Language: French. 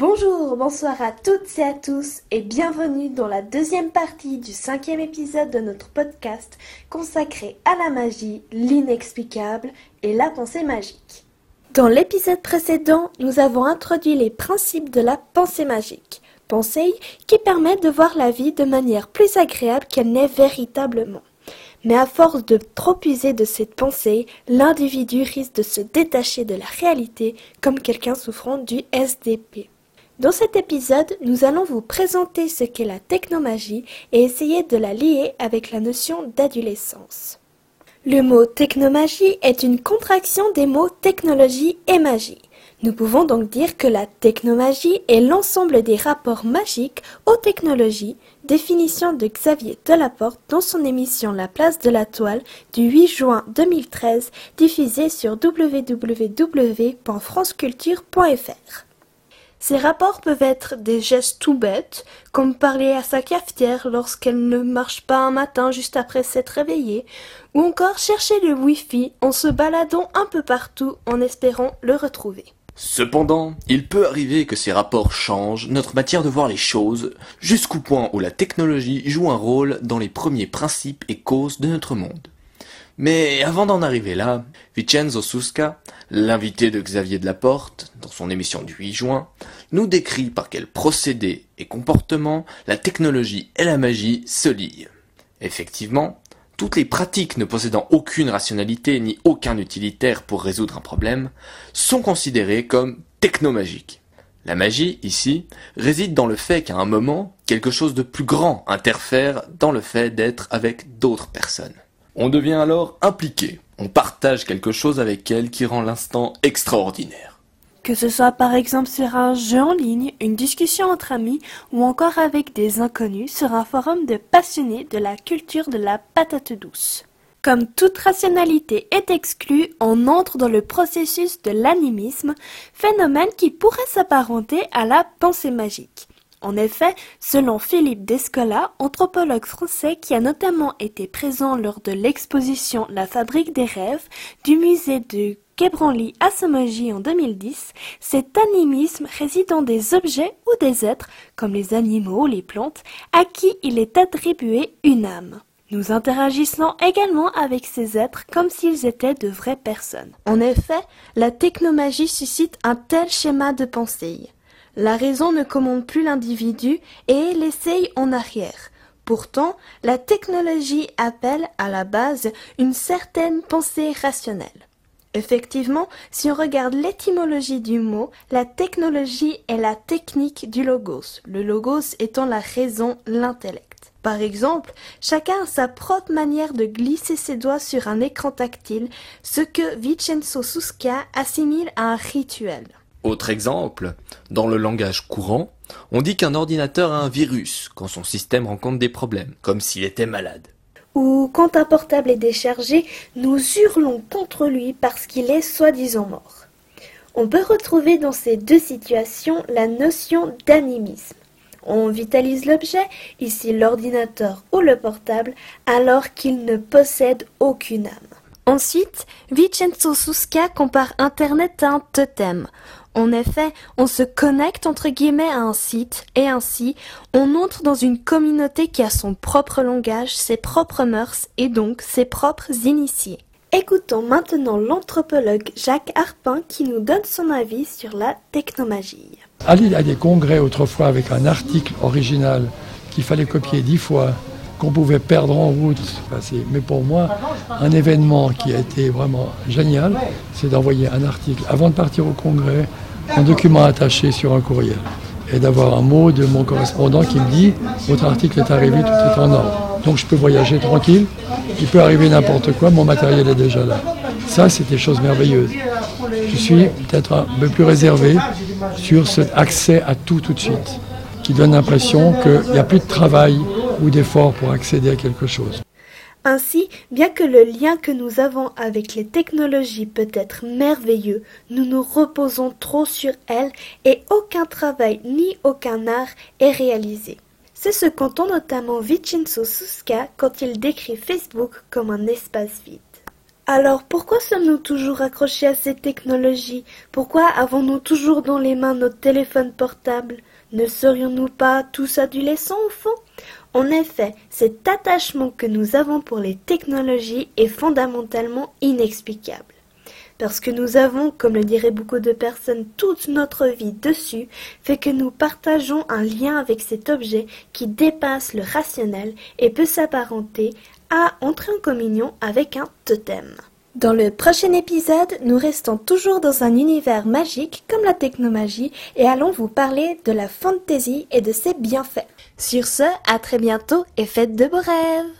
Bonjour, bonsoir à toutes et à tous et bienvenue dans la deuxième partie du cinquième épisode de notre podcast consacré à la magie, l'inexplicable et la pensée magique. Dans l'épisode précédent, nous avons introduit les principes de la pensée magique, pensée qui permet de voir la vie de manière plus agréable qu'elle n'est véritablement. Mais à force de trop user de cette pensée, l'individu risque de se détacher de la réalité comme quelqu'un souffrant du SDP. Dans cet épisode, nous allons vous présenter ce qu'est la technomagie et essayer de la lier avec la notion d'adolescence. Le mot technomagie est une contraction des mots technologie et magie. Nous pouvons donc dire que la technomagie est l'ensemble des rapports magiques aux technologies, définition de Xavier Delaporte dans son émission La place de la toile du 8 juin 2013, diffusée sur www.franceculture.fr. Ces rapports peuvent être des gestes tout bêtes, comme parler à sa cafetière lorsqu'elle ne marche pas un matin juste après s'être réveillée, ou encore chercher le Wi-Fi en se baladant un peu partout en espérant le retrouver. Cependant, il peut arriver que ces rapports changent notre matière de voir les choses, jusqu'au point où la technologie joue un rôle dans les premiers principes et causes de notre monde. Mais avant d'en arriver là, Vincenzo Susca, l'invité de Xavier Delaporte, dans son émission du 8 juin, nous décrit par quels procédés et comportements la technologie et la magie se lient. Effectivement, toutes les pratiques ne possédant aucune rationalité ni aucun utilitaire pour résoudre un problème sont considérées comme technomagiques. La magie, ici, réside dans le fait qu'à un moment, quelque chose de plus grand interfère dans le fait d'être avec d'autres personnes. On devient alors impliqué. On partage quelque chose avec elle qui rend l'instant extraordinaire. Que ce soit par exemple sur un jeu en ligne, une discussion entre amis ou encore avec des inconnus sur un forum de passionnés de la culture de la patate douce. Comme toute rationalité est exclue, on entre dans le processus de l'animisme, phénomène qui pourrait s'apparenter à la pensée magique. En effet, selon Philippe Descola, anthropologue français qui a notamment été présent lors de l'exposition La fabrique des rêves du musée de Quai à Somogy en 2010, cet animisme réside dans des objets ou des êtres, comme les animaux, les plantes, à qui il est attribué une âme. Nous interagissons également avec ces êtres comme s'ils étaient de vraies personnes. En effet, la technomagie suscite un tel schéma de pensée. La raison ne commande plus l'individu et laissée en arrière. Pourtant, la technologie appelle à la base une certaine pensée rationnelle. Effectivement, si on regarde l'étymologie du mot, la technologie est la technique du logos, le logos étant la raison, l'intellect. Par exemple, chacun a sa propre manière de glisser ses doigts sur un écran tactile, ce que Vincenzo Susca assimile à un rituel. Autre exemple, dans le langage courant, on dit qu'un ordinateur a un virus quand son système rencontre des problèmes, comme s'il était malade. Ou quand un portable est déchargé, nous hurlons contre lui parce qu'il est soi-disant mort. On peut retrouver dans ces deux situations la notion d'animisme. On vitalise l'objet, ici l'ordinateur ou le portable, alors qu'il ne possède aucune âme. Ensuite, Vincenzo Susca compare Internet à un totem. En effet, on se connecte entre guillemets à un site et ainsi on entre dans une communauté qui a son propre langage, ses propres mœurs et donc ses propres initiés. Écoutons maintenant l'anthropologue Jacques Harpin qui nous donne son avis sur la technomagie. Aller à des congrès autrefois avec un article original qu'il fallait copier dix fois, qu'on pouvait perdre en route. Mais pour moi, un événement qui a été vraiment génial, c'est d'envoyer un article avant de partir au congrès un document attaché sur un courriel et d'avoir un mot de mon correspondant qui me dit votre article est arrivé, tout est en ordre. Donc je peux voyager tranquille, il peut arriver n'importe quoi, mon matériel est déjà là. Ça, c'est des choses merveilleuses. Je suis peut-être un peu plus réservé sur cet accès à tout tout de suite, qui donne l'impression qu'il n'y a plus de travail ou d'effort pour accéder à quelque chose. Ainsi, bien que le lien que nous avons avec les technologies peut être merveilleux, nous nous reposons trop sur elles et aucun travail ni aucun art est réalisé. C'est ce qu'entend notamment Vincenzo Susca quand il décrit Facebook comme un espace vide. Alors pourquoi sommes-nous toujours accrochés à ces technologies? Pourquoi avons-nous toujours dans les mains notre téléphone portable Ne serions-nous pas tous adolescents au fond? En effet, cet attachement que nous avons pour les technologies est fondamentalement inexplicable. Parce que nous avons, comme le diraient beaucoup de personnes, toute notre vie dessus, fait que nous partageons un lien avec cet objet qui dépasse le rationnel et peut s'apparenter à entrer en communion avec un totem. Dans le prochain épisode, nous restons toujours dans un univers magique comme la technomagie et allons vous parler de la fantasy et de ses bienfaits. Sur ce, à très bientôt et faites de beaux rêves